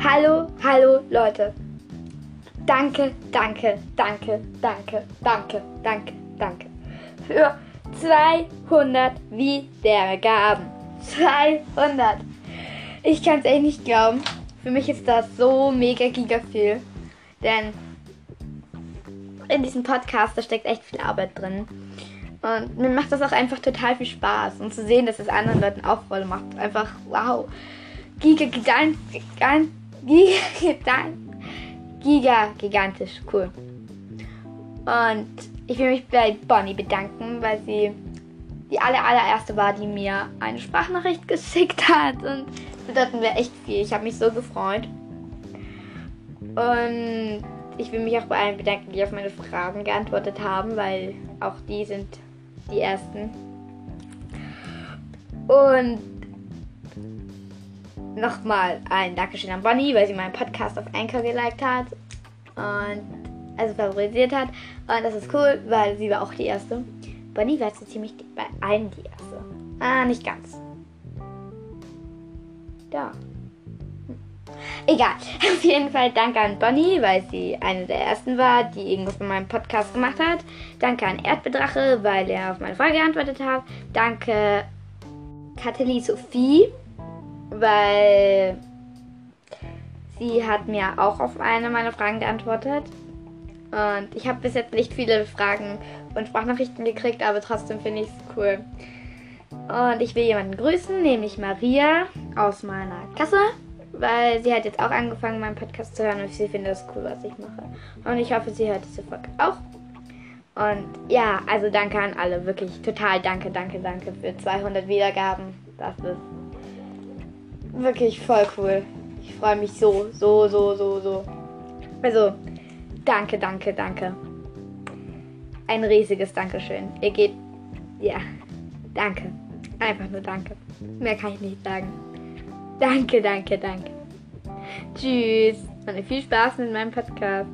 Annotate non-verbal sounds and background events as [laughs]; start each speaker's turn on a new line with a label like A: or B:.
A: Hallo Leute. Danke, danke, danke, danke, danke, danke, danke. Für 200 Wiedergaben. 200. Ich kann es echt nicht glauben. Für mich ist das so mega giga viel. Denn in diesem Podcast, da steckt echt viel Arbeit drin. Und mir macht das auch einfach total viel Spaß. Und zu sehen, dass es anderen Leuten auch voll macht. Einfach wow. Giga, gigant, gigant, giga, giga, gigantisch cool. Und ich will mich bei Bonnie bedanken, weil sie die aller, allererste war, die mir eine Sprachnachricht geschickt hat. Und bedeuten wir echt viel. Ich habe mich so gefreut. Und ich will mich auch bei allen bedanken, die auf meine Fragen geantwortet haben, weil auch die sind die ersten. Und nochmal ein Dankeschön an Bonnie, weil sie meinen Podcast auf Anchor geliked hat und also favorisiert hat. Und das ist cool, weil sie war auch die erste. Bonnie war so ziemlich bei allen die erste. Ah, nicht ganz. Da. Hm. Egal. [laughs] Auf jeden Fall danke an Bonnie, weil sie eine der ersten war, die irgendwas bei meinem Podcast gemacht hat. Danke an Erdbedrache, weil er auf meine Frage geantwortet hat. Danke Kathleen Sophie, weil sie hat mir auch auf eine meiner Fragen geantwortet. Und ich habe bis jetzt nicht viele Fragen und Sprachnachrichten gekriegt, aber trotzdem finde ich es cool. Und ich will jemanden grüßen, nämlich Maria aus meiner Klasse, weil sie hat jetzt auch angefangen, meinen Podcast zu hören und sie findet es cool, was ich mache. Und ich hoffe, sie hört diese Folge auch. Und ja, also danke an alle, wirklich total danke, danke, danke für 200 Wiedergaben. Das ist wirklich voll cool. Ich freue mich so, so, so, so, so. Also, danke, danke, danke. Ein riesiges Dankeschön. Ihr geht, ja, danke. Einfach nur danke. Mehr kann ich nicht sagen. Danke, danke, danke. Tschüss und viel Spaß mit meinem Podcast.